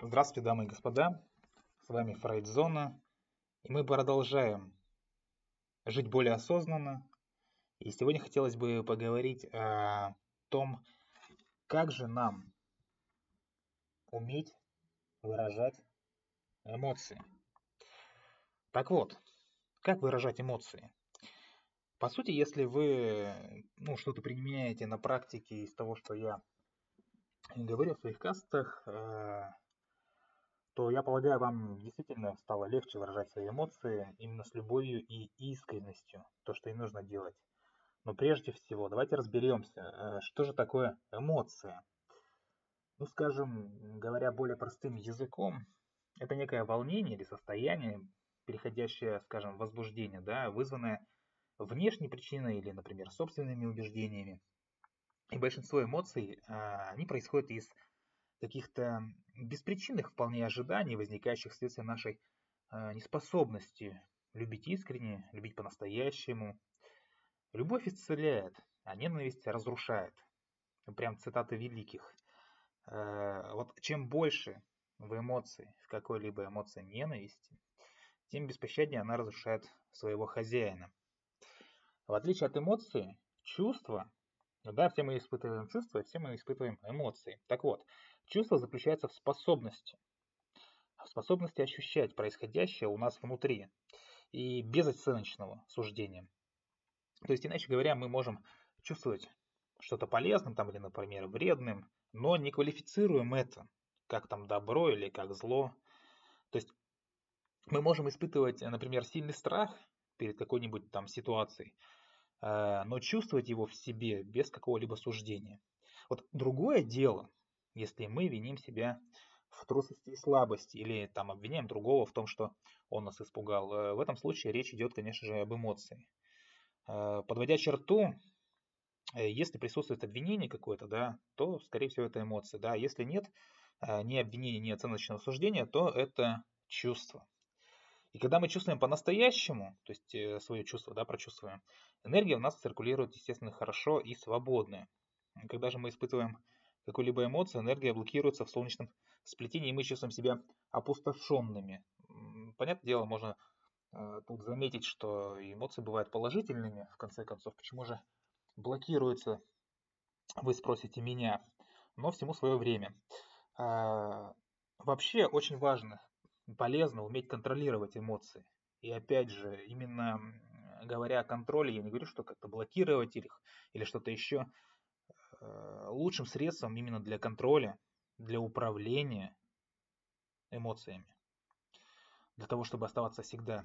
Здравствуйте, дамы и господа, с вами Фрейдзона, и мы продолжаем жить более осознанно. И сегодня хотелось бы поговорить о том, как же нам уметь выражать эмоции. Так вот, как выражать эмоции? По сути, если вы ну, что-то применяете на практике из того, что я говорю в своих кастах, э, то я полагаю, вам действительно стало легче выражать свои эмоции именно с любовью и искренностью, то, что и нужно делать. Но прежде всего, давайте разберемся, э, что же такое эмоция. Ну, скажем, говоря более простым языком, это некое волнение или состояние, переходящее, скажем, в возбуждение, да, вызванное внешней причиной или, например, собственными убеждениями. И большинство эмоций, а, они происходят из каких-то беспричинных вполне ожиданий, возникающих вследствие нашей а, неспособности любить искренне, любить по-настоящему. Любовь исцеляет, а ненависть разрушает. Прям цитаты великих. Э, вот чем больше в эмоции, в какой-либо эмоции ненависти, тем беспощаднее она разрушает своего хозяина. В отличие от эмоций, чувства, да, все мы испытываем чувства, все мы испытываем эмоции. Так вот, чувство заключается в способности, в способности ощущать происходящее у нас внутри и без оценочного суждения. То есть, иначе говоря, мы можем чувствовать что-то полезным там, или, например, вредным, но не квалифицируем это как там добро или как зло. То есть мы можем испытывать, например, сильный страх перед какой-нибудь там ситуацией, э, но чувствовать его в себе без какого-либо суждения. Вот другое дело, если мы виним себя в трусости и слабости или там обвиняем другого в том, что он нас испугал. Э, в этом случае речь идет, конечно же, об эмоции. Э, подводя черту, Э, если присутствует обвинение какое-то, да, то, скорее всего, это эмоции. Да. Если нет ни обвинения, ни оценочного суждения, то это чувство. И когда мы чувствуем по-настоящему, то есть свое чувство, да, прочувствуем, энергия у нас циркулирует, естественно, хорошо и свободно. Когда же мы испытываем какую-либо эмоцию, энергия блокируется в солнечном сплетении, и мы чувствуем себя опустошенными. Понятное дело, можно тут заметить, что эмоции бывают положительными, в конце концов. Почему же блокируется, вы спросите меня, но всему свое время. А, вообще очень важно, полезно уметь контролировать эмоции. И опять же, именно говоря о контроле, я не говорю, что как-то блокировать их или что-то еще. А, лучшим средством именно для контроля, для управления эмоциями, для того, чтобы оставаться всегда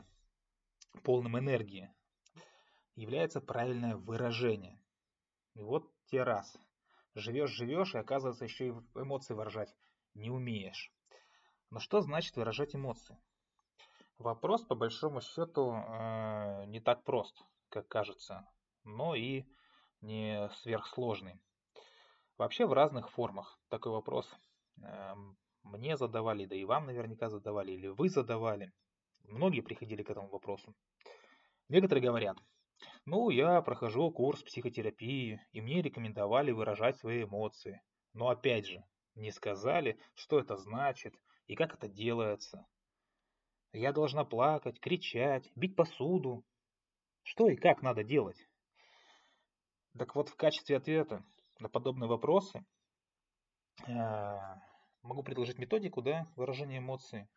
полным энергии, является правильное выражение. И вот те раз. Живешь-живешь, и оказывается, еще и эмоции выражать не умеешь. Но что значит выражать эмоции? Вопрос, по большому счету, э, не так прост, как кажется, но и не сверхсложный. Вообще в разных формах такой вопрос э, мне задавали, да и вам наверняка задавали, или вы задавали. Многие приходили к этому вопросу. Некоторые говорят, ну, я прохожу курс психотерапии, и мне рекомендовали выражать свои эмоции. Но опять же, не сказали, что это значит и как это делается. Я должна плакать, кричать, бить посуду. Что и как надо делать? Так вот, в качестве ответа на подобные вопросы э, могу предложить методику да, выражения эмоций,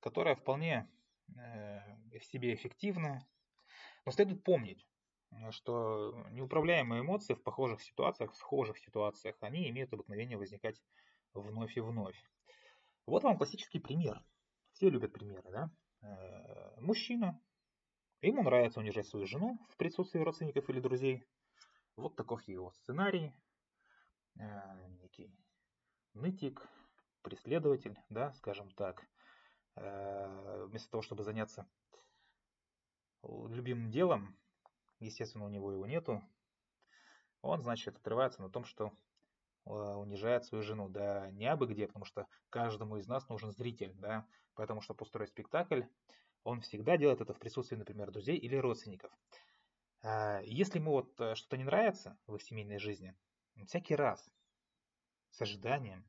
которая вполне э, в себе эффективна, но следует помнить, что неуправляемые эмоции в похожих ситуациях, в схожих ситуациях, они имеют обыкновение возникать вновь и вновь. Вот вам классический пример. Все любят примеры, да? Э, мужчина, ему нравится унижать свою жену в присутствии родственников или друзей. Вот таков его сценарий. Э, некий нытик, преследователь, да, скажем так. Э, вместо того, чтобы заняться любимым делом, естественно, у него его нету, он, значит, отрывается на том, что э, унижает свою жену. Да не абы где, потому что каждому из нас нужен зритель, да, поэтому, чтобы устроить спектакль, он всегда делает это в присутствии, например, друзей или родственников. А, если ему вот э, что-то не нравится в их семейной жизни, всякий раз с ожиданием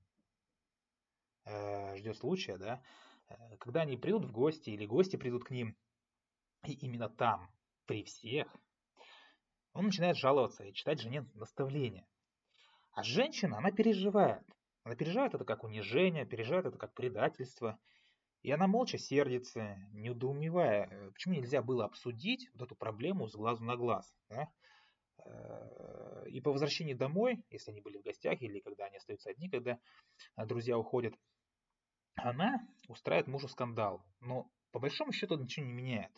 э, ждет случая, да, э, когда они придут в гости или гости придут к ним, и именно там, при всех, он начинает жаловаться и читать жене наставления. А женщина, она переживает. Она переживает это как унижение, переживает это как предательство. И она молча сердится, недоумевая, э, почему нельзя было обсудить вот эту проблему с глазу на глаз. Да? Э, и по возвращении домой, если они были в гостях или когда они остаются одни, когда э, друзья уходят, она устраивает мужу скандал. Но по большому счету ничего не меняет.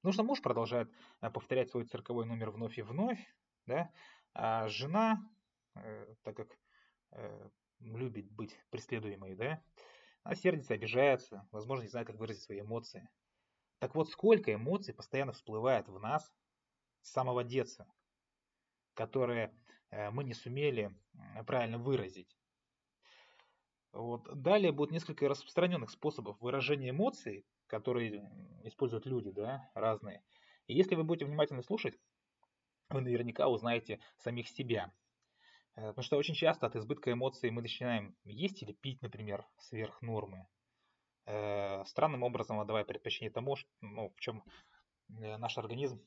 Потому что муж продолжает повторять свой цирковой номер вновь и вновь, да? а жена, так как любит быть преследуемой, да, она сердится, обижается, возможно, не знает, как выразить свои эмоции. Так вот, сколько эмоций постоянно всплывает в нас с самого детства, которые э, мы не сумели правильно выразить. Вот. Далее будет несколько распространенных способов выражения эмоций, которые используют люди, да, разные. И если вы будете внимательно слушать, вы наверняка узнаете самих себя. Э, потому что очень часто от избытка эмоций мы начинаем есть или пить, например, сверх нормы. Э, странным образом отдавая предпочтение тому, ну, в чем э, наш организм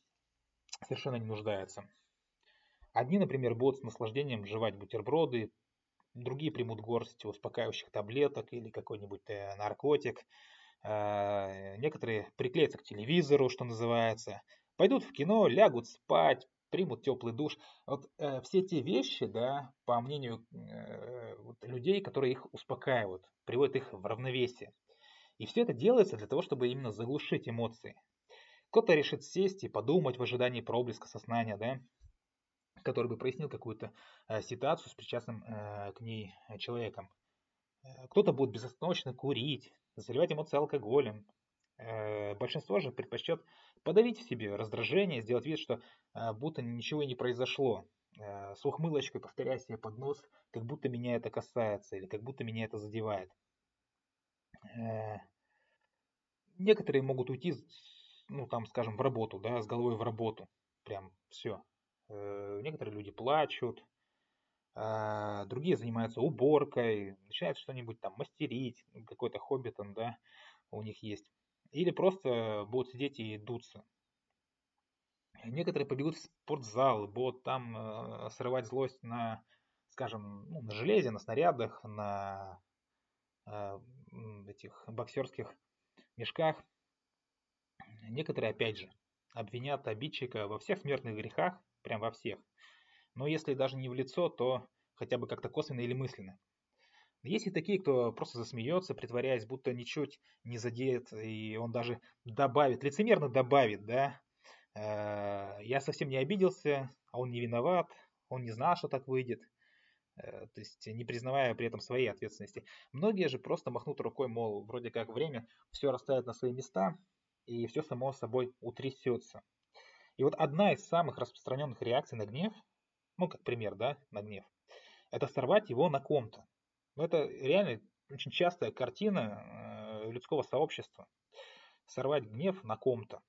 совершенно не нуждается. Одни, например, будут с наслаждением жевать бутерброды, другие примут горсть успокаивающих таблеток или какой-нибудь наркотик. Некоторые приклеятся к телевизору, что называется, пойдут в кино, лягут спать, примут теплый душ. Вот э, все те вещи, да, по мнению э, вот, людей, которые их успокаивают, приводят их в равновесие. И все это делается для того, чтобы именно заглушить эмоции. Кто-то решит сесть и подумать в ожидании проблеска сознания, да, который бы прояснил какую-то э, ситуацию с причастным э, к ней человеком. Э, кто-то будет безостановочно курить, заливать эмоции алкоголем, Э, большинство же предпочтет подавить в себе раздражение, сделать вид, что э, будто ничего не произошло. Э, с ухмылочкой повторяя себе под нос, как будто меня это касается или как будто меня это задевает. Некоторые могут уйти, ну там, скажем, в работу, да, с головой в работу. Прям все. Некоторые люди плачут, другие занимаются уборкой, начинают что-нибудь там мастерить, какое-то хобби там, да, у них есть или просто будут сидеть и дуться. Некоторые побегут в спортзал, будут там э, срывать злость на, скажем, ну, на железе, на снарядах, на э, этих боксерских мешках. Некоторые, опять же, обвинят обидчика во всех смертных грехах, прям во всех. Но если даже не в лицо, то хотя бы как-то косвенно или мысленно. Есть и такие, кто просто засмеется, притворяясь, будто ничуть не задеет, и он даже добавит, лицемерно добавит, да, э, я совсем не обиделся, а он не виноват, он не знал, что так выйдет, э, то есть не признавая при этом своей ответственности. Многие же просто махнут рукой, мол, вроде как время все расставит на свои места, и все само собой утрясется. И вот одна из самых распространенных реакций на гнев, ну, как пример, да, на гнев, это сорвать его на ком-то. Но это реально очень частая картина э, людского сообщества. Сорвать гнев на ком-то.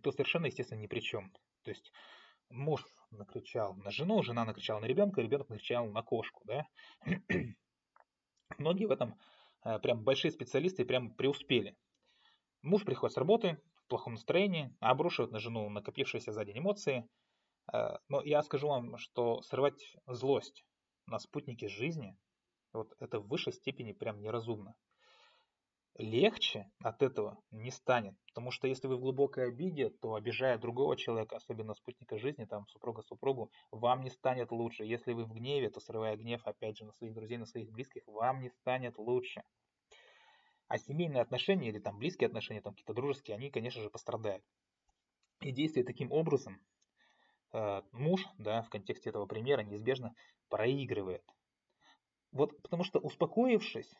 Кто совершенно, естественно, ни при чем. То есть муж накричал на жену, жена накричала на ребенка, ребенок накричал на кошку. Да? Многие в этом э, прям большие специалисты прям преуспели. Муж приходит с работы в плохом настроении, обрушивает на жену накопившиеся за день эмоции. Э, но я скажу вам, что срывать злость на спутнике жизни, вот это в высшей степени прям неразумно. Легче от этого не станет, потому что если вы в глубокой обиде, то обижая другого человека, особенно спутника жизни, там супруга супругу, вам не станет лучше. Если вы в гневе, то срывая гнев, опять же, на своих друзей, на своих близких, вам не станет лучше. А семейные отношения или там близкие отношения, там какие-то дружеские, они, конечно же, пострадают. И действуя таким образом, муж, да, в контексте этого примера неизбежно проигрывает. Вот потому что успокоившись,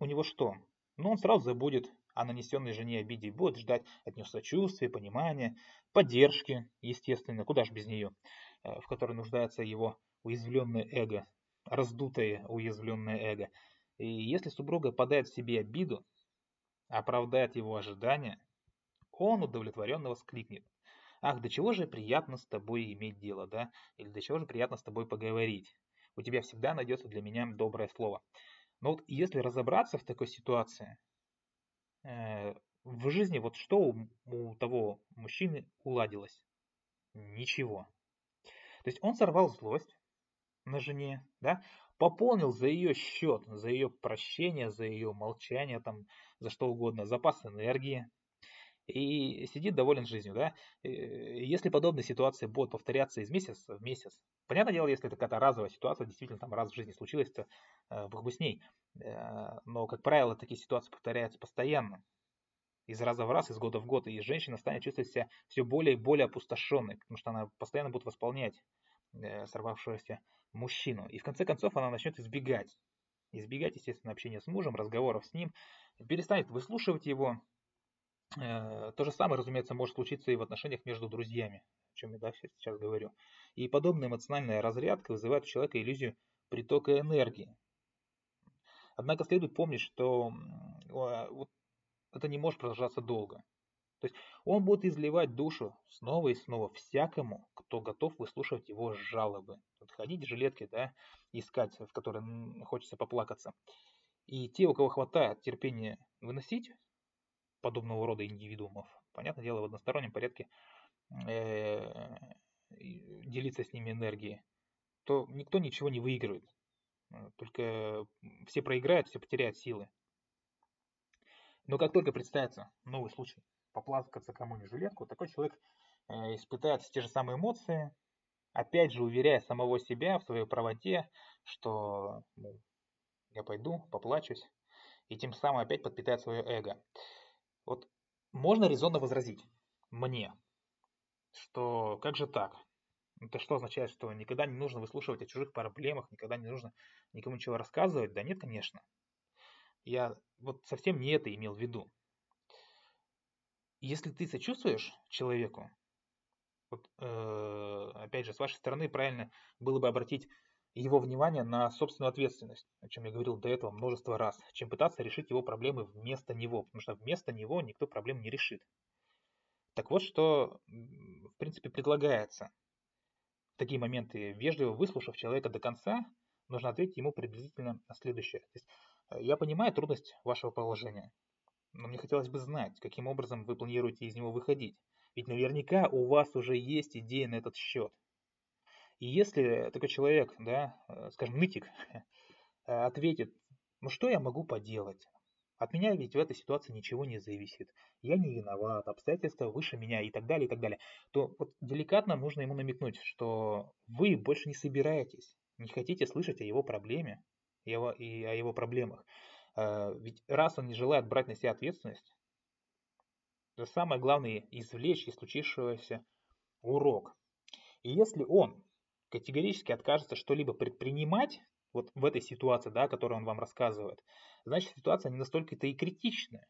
у него что? Ну, он сразу забудет о нанесенной жене обиде и будет ждать от нее сочувствия, понимания, поддержки, естественно, куда же без нее, э, в которой нуждается его уязвленное эго, раздутое уязвленное эго. И если супруга подает в себе обиду, оправдает его ожидания, он удовлетворенно воскликнет. Ах, до чего же приятно с тобой иметь дело, да? Или до чего же приятно с тобой поговорить? У тебя всегда найдется для меня доброе слово. Но вот если разобраться в такой ситуации, э, в жизни вот что у, у того мужчины уладилось? Ничего. То есть он сорвал злость на жене, да, пополнил за ее счет, за ее прощение, за ее молчание, там, за что угодно, запас энергии, и сидит доволен жизнью, да. Если подобные ситуации будут повторяться из месяца в месяц, понятное дело, если это какая-то разовая ситуация, действительно там раз в жизни случилось, то э, бог бы с ней. Э, но, как правило, такие ситуации повторяются постоянно. Из раза в раз, из года в год, и женщина станет чувствовать себя все более и более опустошенной, потому что она постоянно будет восполнять э, сорвавшегося мужчину. И в конце концов она начнет избегать. Избегать, естественно, общения с мужем, разговоров с ним, перестанет выслушивать его, Э, то же самое, разумеется, может случиться и в отношениях между друзьями, о чем я да, сейчас говорю. И подобная эмоциональная разрядка вызывает у человека иллюзию притока энергии. Однако следует помнить, что вот это не может продолжаться долго. То есть он будет изливать душу снова и снова всякому, кто готов выслушивать его жалобы. Вот ходить в жилетке, да, искать, в которой хочется поплакаться. И те, у кого хватает терпения выносить подобного рода индивидуумов. Понятное дело, в одностороннем порядке э, делиться с ними энергией, то никто ничего не выигрывает. Только все проиграют, все потеряют силы. Но как только представится новый случай поплакаться кому-нибудь жилетку, такой человек э, испытает те же самые эмоции, опять же уверяя самого себя в своей правоте, что ну, я пойду, поплачусь, и тем самым опять подпитает свое эго. Вот можно резонно возразить мне, что как же так? Это что означает, что никогда не нужно выслушивать о чужих проблемах, никогда не нужно никому ничего рассказывать? Да нет, конечно. Я вот совсем не это имел в виду. Если ты сочувствуешь человеку, вот, э, опять же, с вашей стороны правильно было бы обратить его внимание на собственную ответственность, о чем я говорил до этого множество раз, чем пытаться решить его проблемы вместо него, потому что вместо него никто проблем не решит. Так вот, что в принципе предлагается. В такие моменты, вежливо выслушав человека до конца, нужно ответить ему приблизительно на следующее. То есть, э, я понимаю трудность вашего положения, но мне хотелось бы знать, каким образом вы планируете из него выходить. Ведь наверняка у вас уже есть идеи на этот счет. И если такой человек, да, э, скажем, нытик, э, ответит, ну что я могу поделать? От меня ведь в этой ситуации ничего не зависит. Я не виноват, обстоятельства выше меня и так далее, и так далее. То вот деликатно нужно ему намекнуть, что вы больше не собираетесь, не хотите слышать о его проблеме его, и о его проблемах. Э, ведь раз он не желает брать на себя ответственность, то самое главное извлечь из случившегося урок. И если он категорически откажется что-либо предпринимать, вот в этой ситуации, да, которую он вам рассказывает, значит ситуация не настолько-то и критичная,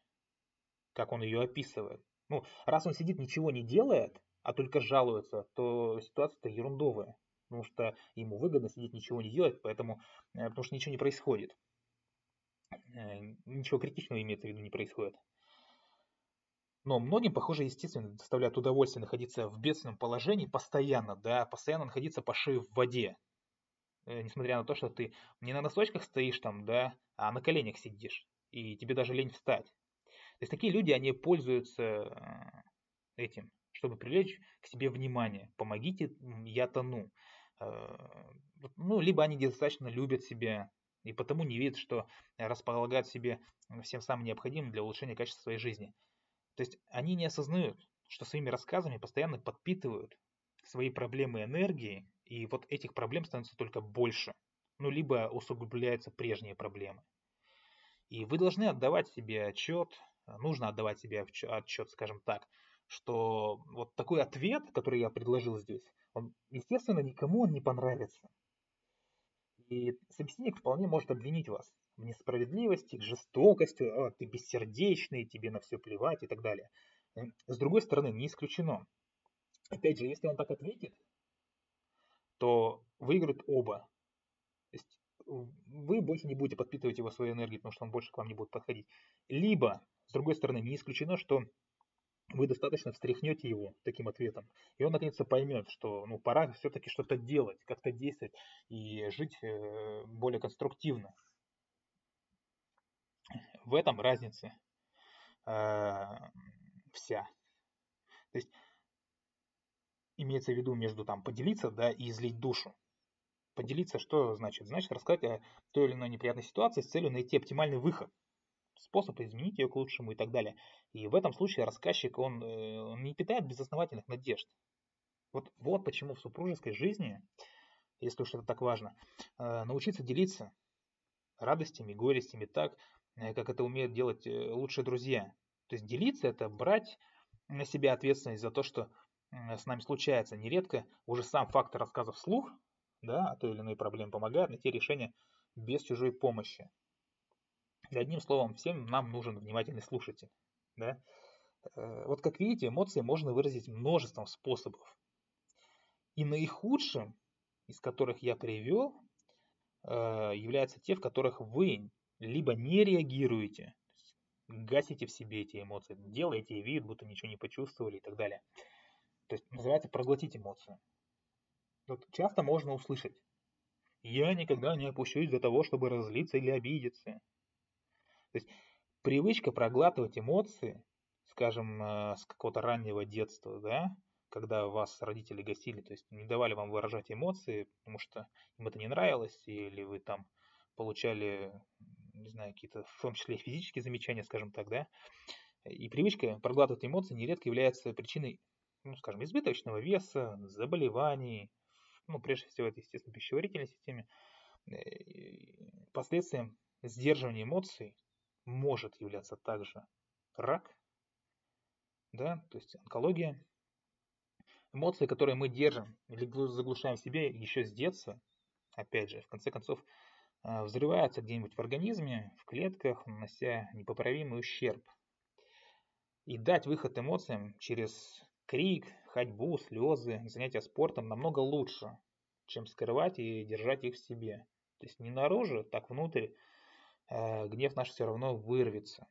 как он ее описывает. Ну, раз он сидит, ничего не делает, а только жалуется, то ситуация-то ерундовая. Потому что ему выгодно сидеть, ничего не делать, поэтому, э, потому что ничего не происходит. Э, ничего критичного имеется в виду не происходит. Но многим, похоже, естественно, доставляет удовольствие находиться в бедственном положении постоянно, да, постоянно находиться по шее в воде. Э, несмотря на то, что ты не на носочках стоишь там, да, а на коленях сидишь, и тебе даже лень встать. То есть такие люди, они пользуются э, этим, чтобы привлечь к себе внимание. Помогите, я тону. Э, ну, либо они достаточно любят себя, и потому не видят, что располагают себе всем самым необходимым для улучшения качества своей жизни. То есть они не осознают, что своими рассказами постоянно подпитывают свои проблемы энергии, и вот этих проблем становится только больше. Ну, либо усугубляются прежние проблемы. И вы должны отдавать себе отчет, нужно отдавать себе отчет, скажем так, что вот такой ответ, который я предложил здесь, он, естественно, никому он не понравится. И собеседник вполне может обвинить вас в несправедливости, к жестокости, а, ты бессердечный, тебе на все плевать и так далее. С другой стороны, не исключено. Опять же, если он так ответит, то выиграют оба. То есть вы больше не будете подпитывать его своей энергией, потому что он больше к вам не будет подходить. Либо, с другой стороны, не исключено, что вы достаточно встряхнете его таким ответом, и он наконец-то поймет, что ну, пора все-таки что-то делать, как-то действовать и жить э, более конструктивно. В этом разница э, вся. То есть имеется в виду между там поделиться, да, и излить душу. Поделиться что значит? Значит рассказать о той или иной неприятной ситуации с целью найти оптимальный выход, способ изменить ее к лучшему и так далее. И в этом случае рассказчик, он, э, он не питает безосновательных надежд. Вот, вот почему в супружеской жизни, если уж это так важно, э, научиться делиться радостями, горестями так, э, как это умеют делать лучшие друзья. То есть делиться это брать на себя ответственность за то, что с нами случается. Нередко уже сам факт рассказа вслух, да, о той или иной проблеме помогает найти решение без чужой помощи. Одним словом, всем нам нужен внимательный слушатель. Да? Э, вот как видите, эмоции можно выразить множеством способов. И наихудшим, из которых я привел, э, являются те, в которых вы либо не реагируете, гасите в себе эти эмоции, делаете вид, будто ничего не почувствовали и так далее. То есть называется проглотить эмоцию. Вот часто можно услышать, я никогда не опущусь до того, чтобы разлиться или обидеться. То есть привычка проглатывать эмоции, скажем, э, с какого-то раннего детства, да, когда вас родители гасили, то есть не давали вам выражать эмоции, потому что им это не нравилось, или вы там получали, не знаю, какие-то, в том числе физические замечания, скажем так, да, и привычка проглатывать эмоции нередко является причиной, ну, скажем, избыточного веса, заболеваний, ну, прежде всего, это, естественно, пищеварительной системе, э, последствием сдерживания эмоций может являться также рак, да, то есть онкология. Эмоции, которые мы держим или заглушаем в себе еще с детства, опять же, в конце концов, э, взрываются где-нибудь в организме, в клетках, нанося непоправимый ущерб. И дать выход эмоциям через крик, ходьбу, слезы, занятия спортом намного лучше, чем скрывать и держать их в себе. То есть не наружу, так внутрь, гнев наш все равно вырвется.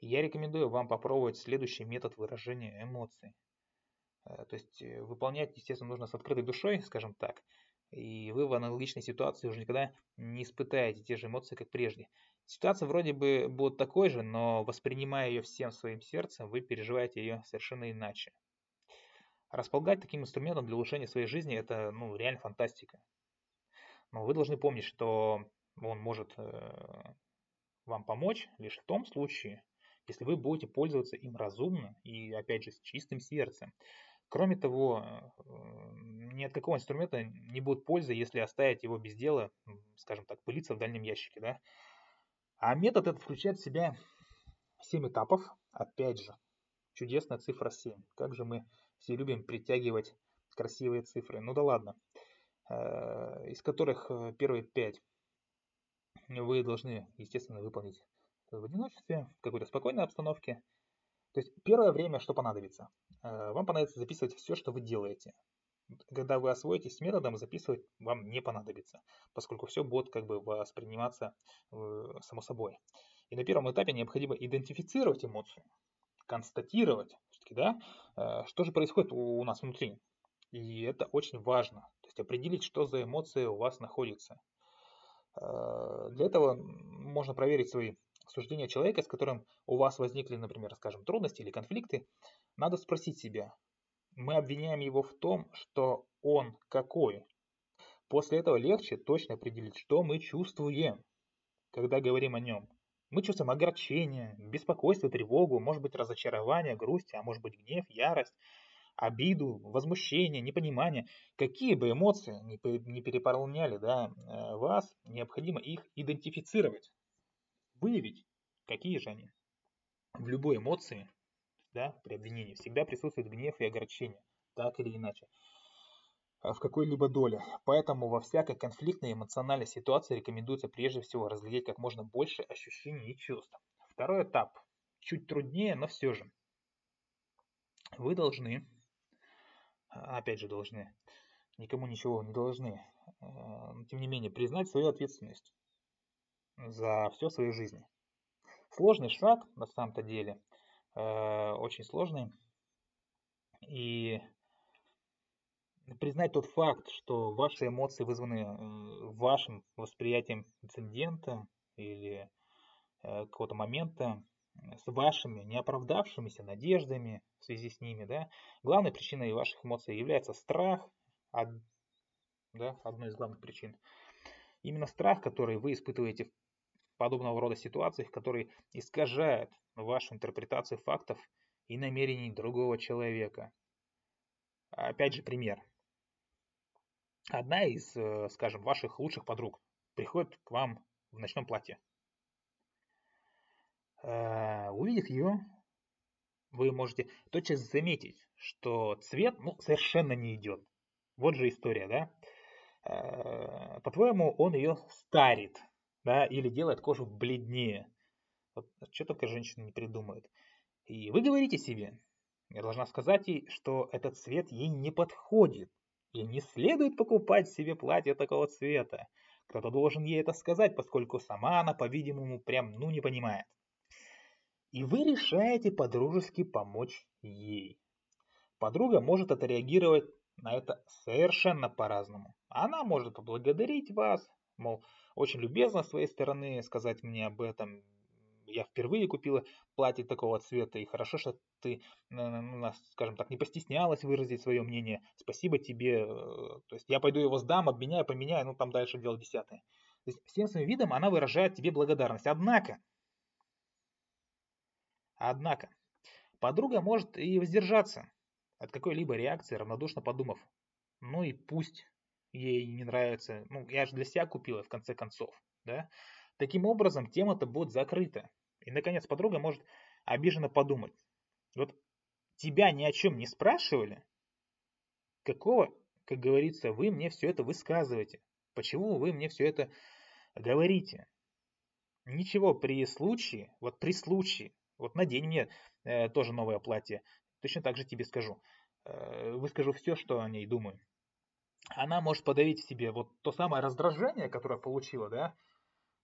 я рекомендую вам попробовать следующий метод выражения эмоций. Э, то есть э, выполнять, естественно, нужно с открытой душой, скажем так. И вы в аналогичной ситуации уже никогда не испытаете те же эмоции, как прежде. Ситуация вроде бы будет такой же, но воспринимая ее всем своим сердцем, вы переживаете ее совершенно иначе. Располагать таким инструментом для улучшения своей жизни – это ну, реально фантастика. Но вы должны помнить, что он может э, вам помочь лишь в том случае, если вы будете пользоваться им разумно и, опять же, с чистым сердцем. Кроме того, э, ни от какого инструмента не будет пользы, если оставить его без дела, скажем так, пылиться в дальнем ящике. Да? А метод этот включает в себя 7 этапов. Опять же, чудесная цифра 7. Как же мы все любим притягивать красивые цифры. Ну да ладно. Э, из которых первые 5 вы должны, естественно, выполнить в одиночестве, в какой-то спокойной обстановке. То есть первое время что понадобится? Э, вам понадобится записывать все, что вы делаете. Когда вы освоитесь с методом, записывать вам не понадобится, поскольку все будет как бы восприниматься э, само собой. И на первом этапе необходимо идентифицировать эмоцию, констатировать, да, э, что же происходит у нас внутри. И это очень важно. То есть определить, что за эмоции у вас находится. Э, для этого можно проверить свои суждения человека, с которым у вас возникли, например, скажем, трудности или конфликты. Надо спросить себя, мы обвиняем его в том, что он какой. После этого легче точно определить, что мы чувствуем, когда говорим о нем. Мы чувствуем огорчение, беспокойство, тревогу, может быть разочарование, грусть, а может быть гнев, ярость обиду, возмущение, непонимание, какие бы эмоции не переполняли да, э, вас, необходимо их идентифицировать, выявить, какие же они. В любой эмоции, да, при обвинении всегда присутствует гнев и огорчение, так или иначе, в какой-либо доле. Поэтому во всякой конфликтной эмоциональной ситуации рекомендуется прежде всего разглядеть как можно больше ощущений и чувств. Второй этап чуть труднее, но все же. Вы должны опять же, должны, никому ничего не должны, а, но тем не менее, признать свою ответственность за все в своей жизни. Сложный шаг, на самом-то деле, а, очень сложный. И признать тот факт, что ваши эмоции вызваны вашим восприятием инцидента или э, какого-то момента с вашими неоправдавшимися надеждами в связи с ними, да, главной причиной ваших эмоций является страх, од, да, одной из главных причин. Именно страх, который вы испытываете в подобного рода ситуациях, который искажает вашу интерпретацию фактов и намерений другого человека. Опять же пример. Одна из, э, скажем, ваших лучших подруг приходит к вам в ночном платье. Э, увидев ее, вы можете тотчас заметить, что цвет ну, совершенно не идет. Вот же история, да? Э, по-твоему, он ее старит, да, или делает кожу бледнее. Вот что только женщина не придумает. И вы говорите себе, я должна сказать ей, что этот цвет ей не подходит. И не следует покупать себе платье такого цвета. Кто-то должен ей это сказать, поскольку сама она, по-видимому, прям ну не понимает. И вы решаете подружески помочь ей. Подруга может отреагировать на это совершенно по-разному. Она может поблагодарить вас, мол, очень любезно с своей стороны сказать мне об этом. Я впервые купила платье такого цвета, и хорошо, что ты, ну, скажем так, не постеснялась выразить свое мнение. Спасибо тебе. Э, то есть я пойду его сдам, обменяю, поменяю, ну там дальше дело десятое. То есть всем своим видом она выражает тебе благодарность. Однако, Однако, подруга может и воздержаться от какой-либо реакции, равнодушно подумав, ну и пусть ей не нравится, ну я же для себя купила в конце концов, да. Таким образом, тема-то будет закрыта. И, наконец, подруга может обиженно подумать, вот тебя ни о чем не спрашивали, какого, как говорится, вы мне все это высказываете, почему вы мне все это говорите. Ничего при случае, вот при случае, вот надень мне э, тоже новое платье. Точно так же тебе скажу. Э, выскажу все, что о ней думаю. Она может подавить в себе вот то самое раздражение, которое получила, да,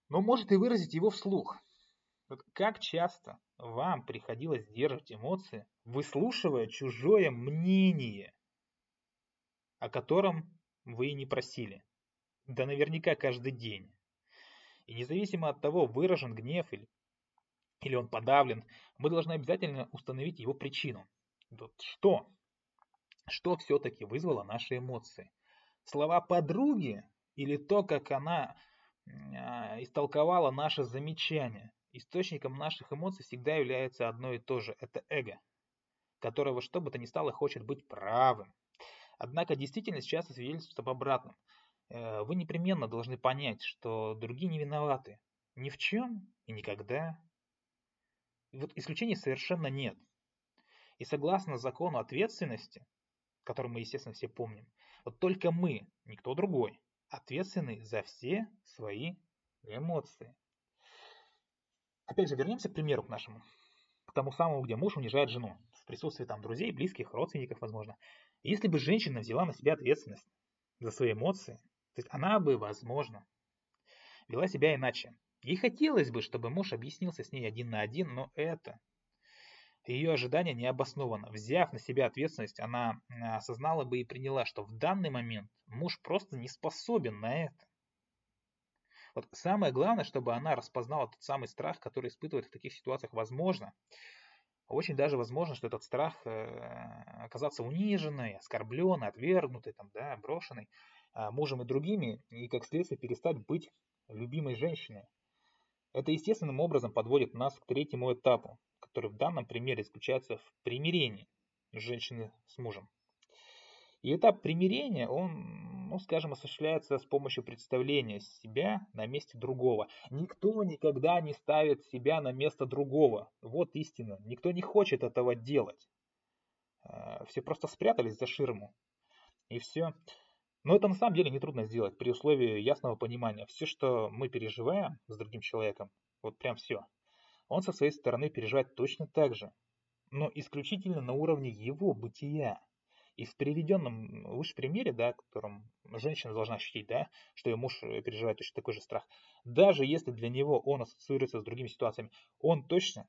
но может и выразить его вслух. Вот как часто вам приходилось сдерживать эмоции, выслушивая чужое мнение, о котором вы и не просили? Да наверняка каждый день. И независимо от того, выражен гнев или или он подавлен, мы должны обязательно установить его причину. Вот что? Что все-таки вызвало наши эмоции? Слова подруги или то, как она э, истолковала наше замечание? Источником наших эмоций всегда является одно и то же. Это эго, которого что бы то ни стало хочет быть правым. Однако действительность часто свидетельствует об обратном. Э, вы непременно должны понять, что другие не виноваты ни в чем и никогда вот исключений совершенно нет. И согласно закону ответственности, который мы, естественно, все помним, вот только мы, никто другой, ответственны за все свои эмоции. Опять же, вернемся к примеру к нашему. К тому самому, где муж унижает жену. В присутствии там друзей, близких, родственников, возможно. Если бы женщина взяла на себя ответственность за свои эмоции, то есть она бы, возможно, вела себя иначе. Ей хотелось бы, чтобы муж объяснился с ней один на один, но это... Ее ожидание не обосновано. Взяв на себя ответственность, она осознала бы и приняла, что в данный момент муж просто не способен на это. Вот самое главное, чтобы она распознала тот самый страх, который испытывает в таких ситуациях возможно. Очень даже возможно, что этот страх э, оказаться униженной, оскорбленной, отвергнутой, там, да, брошенной а, мужем и другими, и как следствие перестать быть любимой женщиной. Это естественным образом подводит нас к третьему этапу, который в данном примере заключается в примирении женщины с мужем. И этап примирения, он, ну, скажем, осуществляется с помощью представления себя на месте другого. Никто никогда не ставит себя на место другого. Вот истина. Никто не хочет этого делать. Э, все просто спрятались за ширму. И все. Но это на самом деле нетрудно сделать при условии ясного понимания. Все, что мы переживаем с другим человеком, вот прям все, он со своей стороны переживает точно так же, но исключительно на уровне его бытия. И в приведенном выше примере, да, котором женщина должна ощутить, да, что ее муж переживает точно такой же страх, даже если для него он ассоциируется с другими ситуациями, он точно,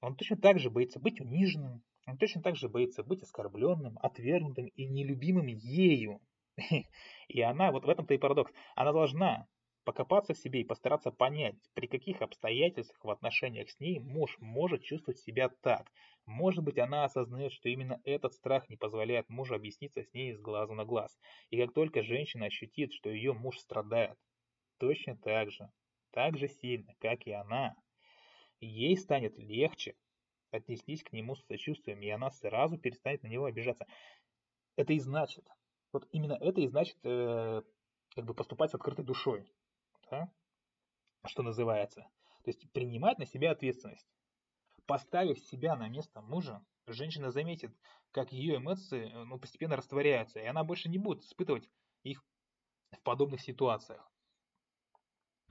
он точно так же боится быть униженным, он точно так же боится быть оскорбленным, отвергнутым и нелюбимым ею. И она, вот в этом-то и парадокс, она должна покопаться в себе и постараться понять, при каких обстоятельствах в отношениях с ней муж может чувствовать себя так. Может быть, она осознает, что именно этот страх не позволяет мужу объясниться с ней с глазу на глаз. И как только женщина ощутит, что ее муж страдает, точно так же, так же сильно, как и она, ей станет легче отнестись к нему с сочувствием, и она сразу перестанет на него обижаться. Это и значит, вот именно это и значит э, как бы поступать с открытой душой да, что называется. То есть принимать на себя ответственность. Поставив себя на место мужа, женщина заметит, как ее эмоции э, ну, постепенно растворяются, и она больше не будет испытывать их в подобных ситуациях.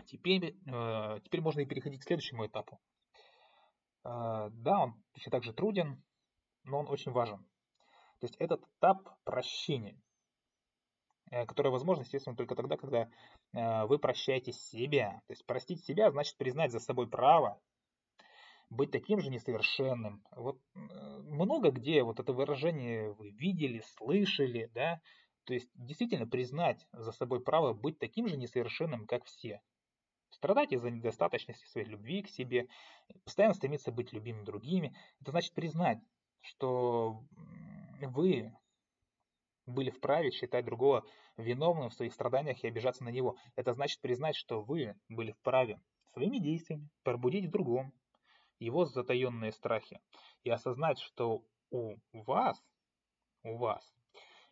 Теперь, э, теперь можно и переходить к следующему этапу. Э, да, он точно так же труден, но он очень важен. То есть этот этап прощения. Э, которая возможна, естественно, только тогда, когда э, вы прощаете себя. То есть простить себя значит признать за собой право быть таким же несовершенным. Вот э, много где вот это выражение вы видели, слышали, да, то есть действительно признать за собой право быть таким же несовершенным, как все. Страдать из-за недостаточности своей любви к себе, постоянно стремиться быть любимым другими. Это значит признать, что вы были вправе считать другого виновным в своих страданиях и обижаться на него. Это значит признать, что вы были вправе своими действиями пробудить в другом его затаенные страхи и осознать, что у вас, у вас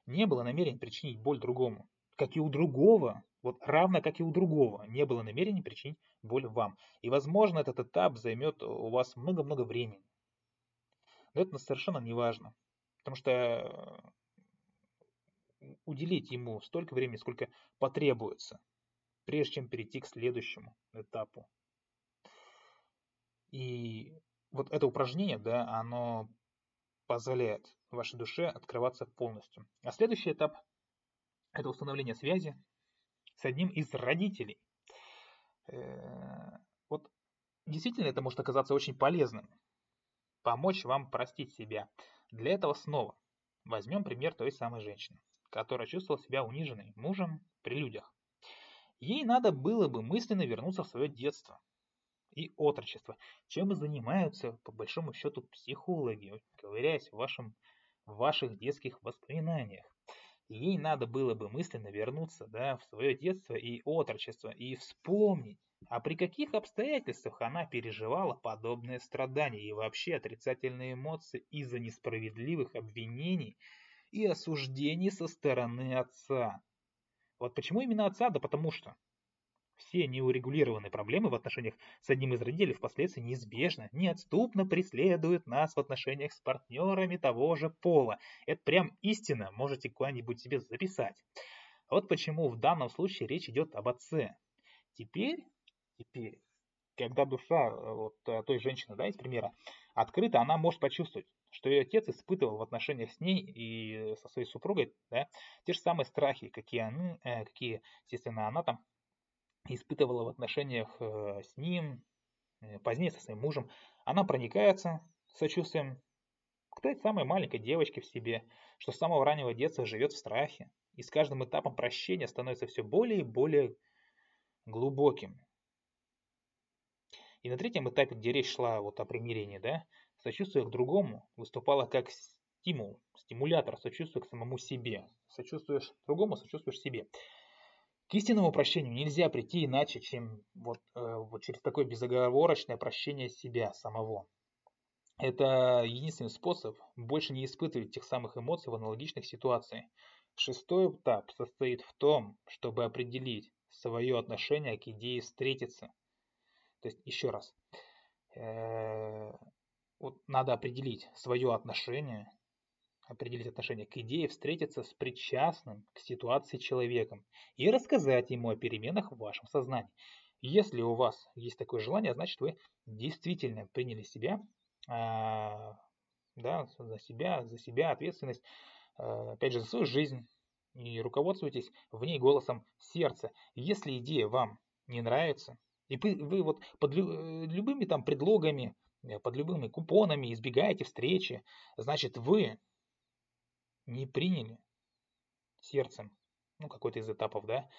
не было намерения причинить боль другому, как и у другого, вот равно как и у другого, не было намерения причинить боль вам. И, возможно, этот этап займет у вас много-много времени. Но это совершенно не важно, потому что уделить ему столько времени, сколько потребуется, прежде чем перейти к следующему этапу. И вот это упражнение, да, оно позволяет вашей душе открываться полностью. А следующий этап – это установление связи с одним из родителей. Э, вот действительно это может оказаться очень полезным, помочь вам простить себя. Для этого снова возьмем пример той самой женщины которая чувствовала себя униженной мужем при людях. Ей надо было бы мысленно вернуться в свое детство и отрочество, чем и занимаются, по большому счету, психологи, ковыряясь в, вашем, в ваших детских воспоминаниях. Ей надо было бы мысленно вернуться да, в свое детство и отрочество и вспомнить, а при каких обстоятельствах она переживала подобные страдания и вообще отрицательные эмоции из-за несправедливых обвинений и осуждений со стороны отца. Вот почему именно отца? Да потому что все неурегулированные проблемы в отношениях с одним из родителей впоследствии неизбежно, неотступно преследуют нас в отношениях с партнерами того же пола. Это прям истина, можете куда-нибудь себе записать. Вот почему в данном случае речь идет об отце. Теперь, теперь, когда душа э, вот э, той женщины, да, из примера, открыта, она может почувствовать, что ее отец испытывал в отношениях с ней и со своей супругой, да, те же самые страхи, какие, они, э, какие естественно, она там испытывала в отношениях э, с ним, э, позднее со своим мужем. Она проникается сочувствием к той самой маленькой девочке в себе, что с самого раннего детства живет в страхе, и с каждым этапом прощения становится все более и более глубоким. И на третьем этапе, где речь шла вот о примирении, да, Сочувствие к другому выступало как стимул, стимулятор сочувствия к самому себе. Сочувствуешь другому, сочувствуешь себе. К истинному прощению нельзя прийти иначе, чем вот, э, вот через такое безоговорочное прощение себя самого. Это единственный способ больше не испытывать тех самых эмоций в аналогичных ситуациях. Шестой этап состоит в том, чтобы определить свое отношение к идее встретиться. То есть, еще раз, э, вот надо определить свое отношение, определить отношение к идее, встретиться с причастным к ситуации человеком и рассказать ему о переменах в вашем сознании. Если у вас есть такое желание, значит вы действительно приняли себя, а, да, за себя, за себя ответственность, а, опять же, за свою жизнь и руководствуйтесь в ней голосом сердца. Если идея вам не нравится, и вы, вы вот под любыми там предлогами Э, под любыми купонами, избегаете встречи, значит вы не приняли сердцем, ну какой-то из этапов, да,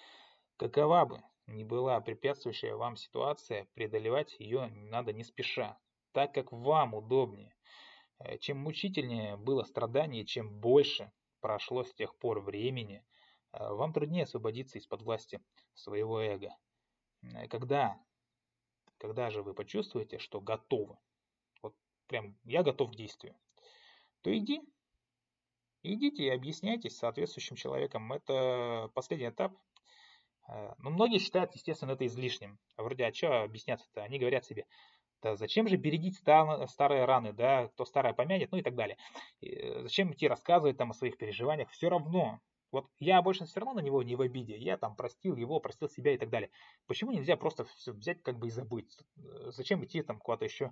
какова бы не была препятствующая вам ситуация, преодолевать ее надо не спеша, так как вам удобнее. Э, чем мучительнее было страдание, чем больше прошло с тех пор времени, э, вам труднее освободиться из-под власти своего эго. Э, когда, когда же вы почувствуете, что готовы, прям я готов к действию, то иди, идите и объясняйтесь соответствующим человеком. Это последний этап. Но многие считают, естественно, это излишним. Вроде, а что объясняться-то? Они говорят себе, да зачем же бередить старые раны, да, кто старое помянет, ну и так далее. И э, зачем идти рассказывать там о своих переживаниях, все равно. Вот я больше все равно на него не в обиде, я там простил его, простил себя и так далее. Почему нельзя просто все взять как бы и забыть? Э, зачем идти там куда-то еще э,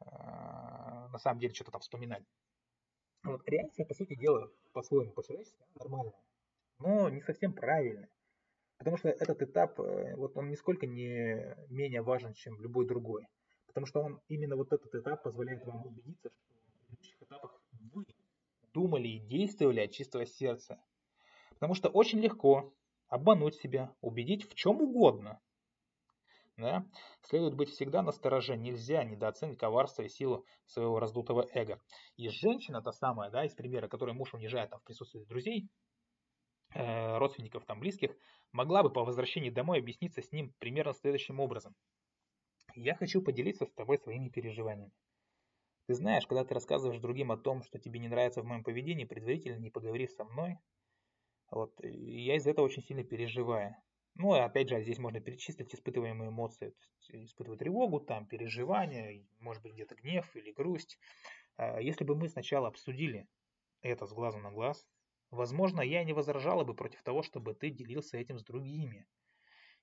на самом деле что-то там вспоминать? Вот реакция, по сути дела, по-своему, по-человечески, нормальная, но не совсем правильная. Потому что этот этап, вот он нисколько не менее важен, чем любой другой. Потому что он именно вот этот этап позволяет вам убедиться, что в предыдущих этапах вы думали и действовали от чистого сердца. Потому что очень легко обмануть себя, убедить в чем угодно. Да? Следует быть всегда на стороже, нельзя недооценить коварство и силу своего раздутого эго. И женщина, та самая, да, из примера, которой муж унижает там, в присутствии друзей, э, родственников, там, близких, могла бы по возвращении домой объясниться с ним примерно следующим образом. Я хочу поделиться с тобой своими переживаниями. Ты знаешь, когда ты рассказываешь другим о том, что тебе не нравится в моем поведении, предварительно не поговорив со мной, вот, я из-за этого очень сильно переживаю. Ну, и опять же, здесь можно перечислить испытываемые эмоции. То есть, испытывать тревогу, там, переживания, может быть, где-то гнев или грусть. А, если бы мы сначала обсудили это с глазу на глаз, возможно, я не возражала бы против того, чтобы ты делился этим с другими.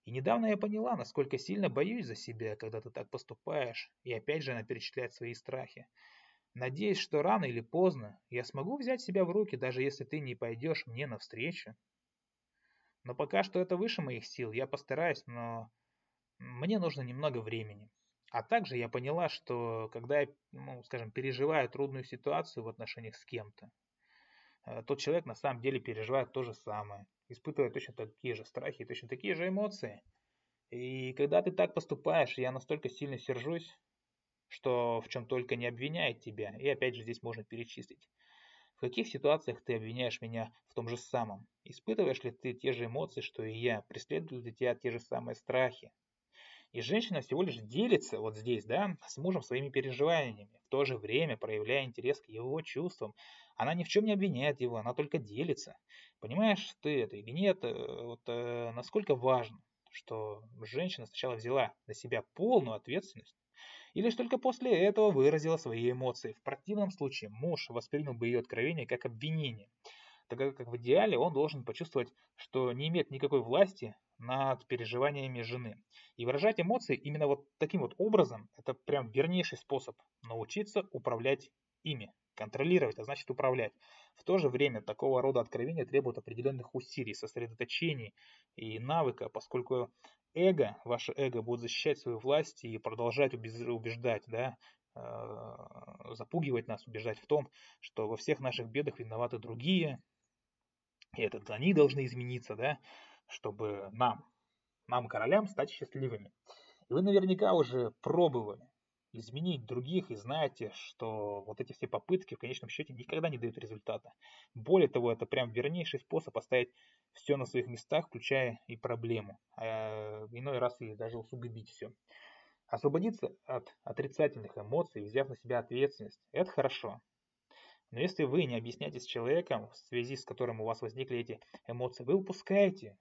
И недавно я поняла, насколько сильно боюсь за себя, когда ты так поступаешь, и опять же она перечисляет свои страхи. Надеюсь, что рано или поздно я смогу взять себя в руки, даже если ты не пойдешь мне навстречу. Но пока что это выше моих сил, я постараюсь, но мне нужно немного времени. А также я поняла, что когда я, ну, скажем, переживаю трудную ситуацию в отношениях с кем-то, э, тот человек на самом деле переживает то же самое испытывая точно такие же страхи, точно такие же эмоции. И когда ты так поступаешь, я настолько сильно сержусь, что в чем только не обвиняет тебя. И опять же здесь можно перечислить. В каких ситуациях ты обвиняешь меня в том же самом? Испытываешь ли ты те же эмоции, что и я? Преследуют ли тебя те же самые страхи? И женщина всего лишь делится вот здесь, да, с мужем своими переживаниями, в то же время проявляя интерес к его чувствам. Она ни в чем не обвиняет его, она только делится. Понимаешь ты это или нет, э, вот э, насколько важно, что женщина сначала взяла на себя полную ответственность, и лишь только после этого выразила свои эмоции. В противном случае муж воспринял бы ее откровение как обвинение, так как в идеале он должен почувствовать, что не имеет никакой власти над переживаниями жены. И выражать эмоции именно вот таким вот образом, это прям вернейший способ научиться управлять ими. Контролировать, а значит управлять. В то же время такого рода откровения требуют определенных усилий, сосредоточений и навыка, поскольку эго, ваше эго будет защищать свою власть и продолжать убеждать, да, э, запугивать нас, убеждать в том, что во всех наших бедах виноваты другие, и это они должны измениться, да, чтобы нам, нам, королям, стать счастливыми. И вы наверняка уже пробовали изменить других и знаете, что вот эти все попытки в конечном счете никогда не дают результата. Более того, это прям вернейший способ оставить все на своих местах, включая и проблему. А иной раз и даже усугубить все. Освободиться от отрицательных эмоций, взяв на себя ответственность, это хорошо. Но если вы не объясняете с человеком, в связи с которым у вас возникли эти эмоции, вы упускаете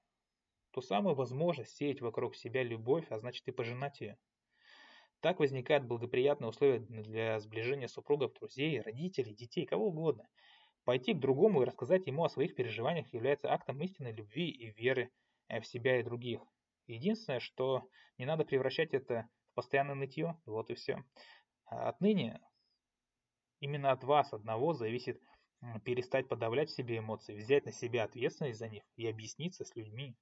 ту самую возможность сеять вокруг себя любовь, а значит и пожинать ее. Так возникают благоприятные условия для сближения супругов, друзей, родителей, детей, кого угодно. Пойти к другому и рассказать ему о своих переживаниях является актом истинной любви и веры э, в себя и других. Единственное, что не надо превращать это в постоянное нытье, вот и все. Отныне именно от вас одного зависит перестать подавлять в себе эмоции, взять на себя ответственность за них и объясниться с людьми,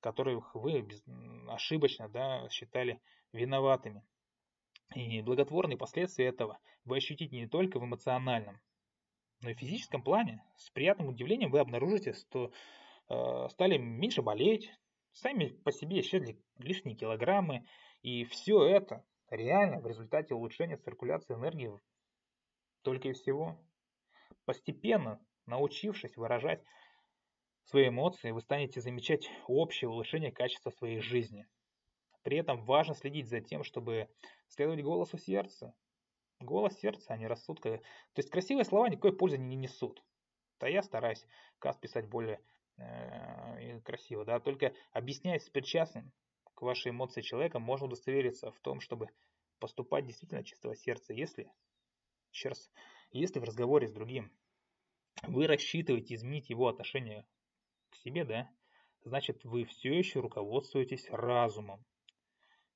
которых вы ошибочно да, считали виноватыми. И благотворные последствия этого вы ощутите не только в эмоциональном, но в физическом плане. С приятным удивлением вы обнаружите, что э, стали меньше болеть, сами по себе исчезли лишние килограммы, и все это реально в результате улучшения циркуляции энергии только и всего. Постепенно, научившись выражать свои эмоции, вы станете замечать общее улучшение качества своей жизни. При этом важно следить за тем, чтобы следовать голосу сердца. Голос сердца, а не рассудка. То есть красивые слова никакой пользы не несут. Да я стараюсь каст писать более э, красиво, да, только объясняясь с причастным к вашей эмоции человека, можно удостовериться в том, чтобы поступать действительно чистого сердца, если, еще раз, если в разговоре с другим вы рассчитываете изменить его отношение к себе, да, значит вы все еще руководствуетесь разумом.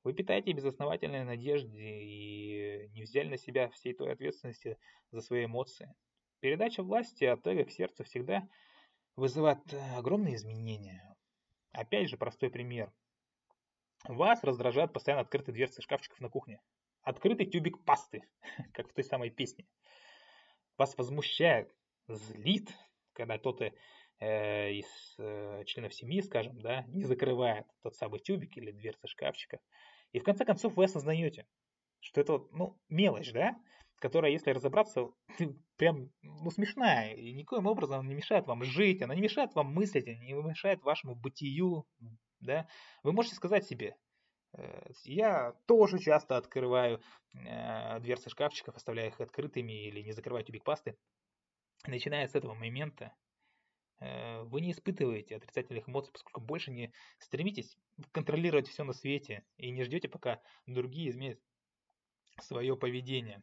Вы питаете безосновательные надежды и не взяли на себя всей той ответственности за свои эмоции. Передача власти от эго к сердцу всегда вызывает огромные изменения. Опять же, простой пример. Вас раздражают постоянно открытые дверцы шкафчиков на кухне. Открытый тюбик пасты, как в той самой песне. Вас возмущает, злит, когда кто-то э, из э, членов семьи, скажем, да, не закрывает тот самый тюбик или дверцы шкафчика. И в конце концов вы осознаете, что это вот, ну, мелочь, да, которая, если разобраться, прям, ну, смешная, и никоим образом не мешает вам жить, она не мешает вам мыслить, не мешает вашему бытию, да. Вы можете сказать себе, э, я тоже часто открываю э, дверцы шкафчиков, оставляя их открытыми или не закрываю тюбик пасты. Начиная с этого момента, вы не испытываете отрицательных эмоций, поскольку больше не стремитесь контролировать все на свете и не ждете, пока другие изменят свое поведение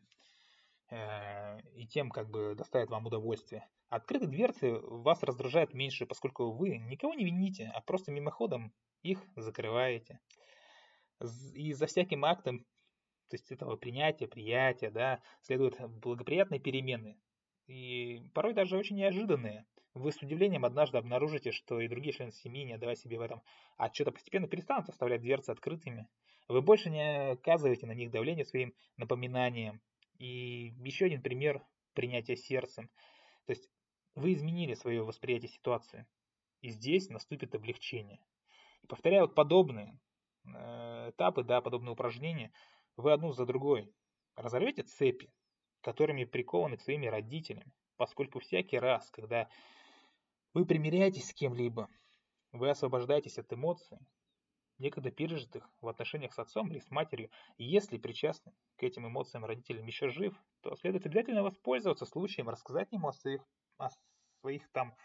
э, и тем как бы доставит вам удовольствие. Открытые дверцы вас раздражают меньше, поскольку вы никого не вините, а просто мимоходом их закрываете. И за всяким актом, то есть этого принятия, приятия, да, следуют благоприятные перемены. И порой даже очень неожиданные. Вы с удивлением однажды обнаружите, что и другие члены семьи, не отдавая себе в этом отчета, постепенно перестанут оставлять дверцы открытыми. Вы больше не оказываете на них давление своим напоминанием. И еще один пример принятия сердцем. То есть вы изменили свое восприятие ситуации. И здесь наступит облегчение. И повторяя вот подобные э, этапы, да, подобные упражнения, вы одну за другой разорвете цепи, которыми прикованы к своими родителями, поскольку всякий раз, когда вы примиряетесь с кем-либо, вы освобождаетесь от эмоций, некогда пережитых в отношениях с отцом или с матерью, и если причастны к этим эмоциям родителям еще жив, то следует обязательно воспользоваться случаем, рассказать ему о своих, о своих там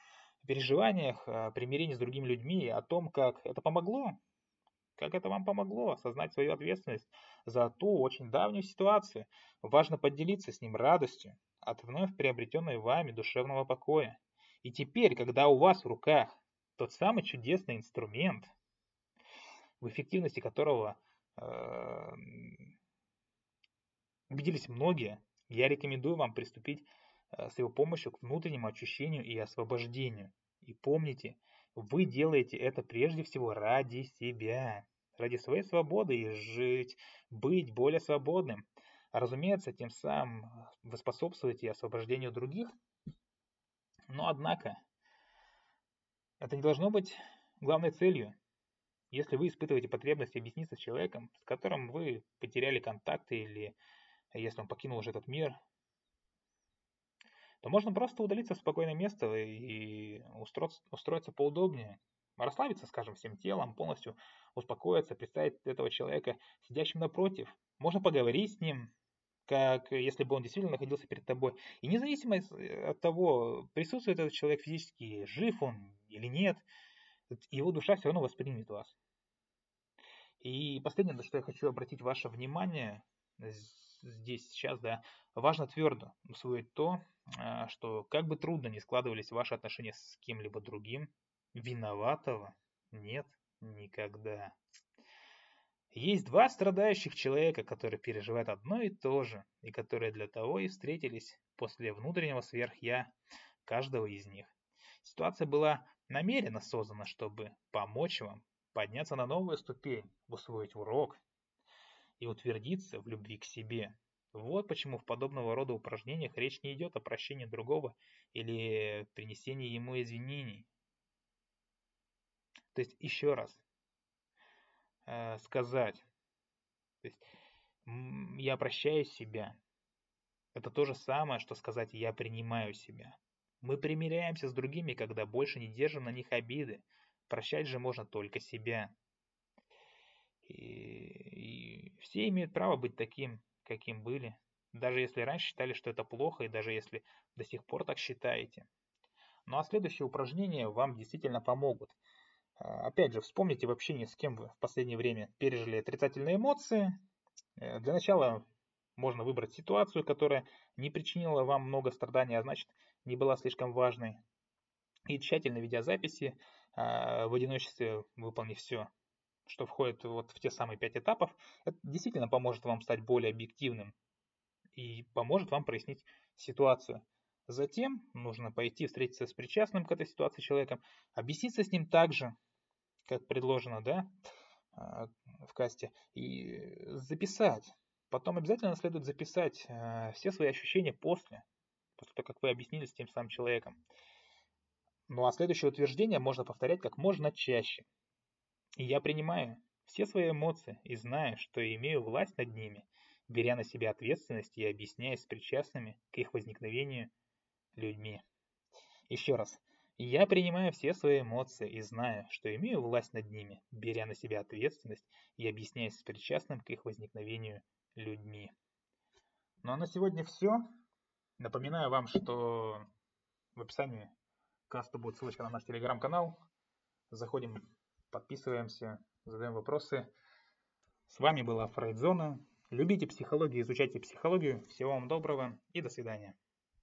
переживаниях, о примирении с другими людьми, о том, как это помогло, как это вам помогло осознать свою ответственность за ту очень давнюю ситуацию. Важно поделиться с ним радостью от вновь приобретенной вами душевного покоя. И теперь, когда у вас в руках тот самый чудесный инструмент, в эффективности которого э, убедились многие, я рекомендую вам приступить э, с его помощью к внутреннему очищению и освобождению. И помните, вы делаете это прежде всего ради себя, ради своей свободы и жить, быть более свободным. А разумеется, тем самым вы способствуете освобождению других. Но однако, это не должно быть главной целью. Если вы испытываете потребность объясниться с человеком, с которым вы потеряли контакты или если он покинул уже этот мир, то можно просто удалиться в спокойное место и устроиться, поудобнее, расслабиться, скажем, всем телом, полностью успокоиться, представить этого человека сидящим напротив. Можно поговорить с ним, как если бы он действительно находился перед тобой. И независимо от того, присутствует этот человек физически, жив он или нет, его душа все равно воспримет вас. И последнее, на что я хочу обратить ваше внимание здесь сейчас, да, важно твердо усвоить то, а, что как бы трудно не складывались ваши отношения с кем-либо другим, виноватого нет никогда. Есть два страдающих человека, которые переживают одно и то же, и которые для того и встретились после внутреннего сверх-я каждого из них. Ситуация была намеренно создана, чтобы помочь вам подняться на новую ступень, усвоить урок и утвердиться в любви к себе. Вот почему в подобного рода упражнениях речь не идет о прощении другого или принесении ему извинений. То есть еще раз, э, сказать. То есть я прощаю себя. Это то же самое, что сказать я принимаю себя. Мы примиряемся с другими, когда больше не держим на них обиды. Прощать же можно только себя. И, и все имеют право быть таким, каким были. Даже если раньше считали, что это плохо, и даже если до сих пор так считаете. Ну а следующие упражнения вам действительно помогут. А, опять же, вспомните в общении, с кем вы в последнее время пережили отрицательные эмоции. Э, для начала можно выбрать ситуацию, которая не причинила вам много страданий, а значит не была слишком важной. И тщательно ведя записи, а, в одиночестве выполнив все, что входит вот в те самые пять этапов, это действительно поможет вам стать более объективным и поможет вам прояснить ситуацию. Затем нужно пойти встретиться с причастным к этой ситуации человеком, объясниться с ним так же, как предложено, да, а, в касте, и записать. Потом обязательно следует записать а, все свои ощущения после, после того, как вы объяснили с тем самым человеком. Ну а следующее утверждение можно повторять как можно чаще. И я принимаю все свои эмоции и знаю, что имею власть над ними, беря на себя ответственность и объясняясь с причастными к их возникновению людьми. Еще раз. Я принимаю все свои эмоции и знаю, что имею власть над ними, беря на себя ответственность и объясняясь причастным к их возникновению людьми. Ну а на сегодня все. Напоминаю вам, что в описании каста будет ссылочка на наш телеграм-канал. Заходим, подписываемся, задаем вопросы. С вами была Фрейдзона. Любите психологию, изучайте психологию. Всего вам доброго и до свидания.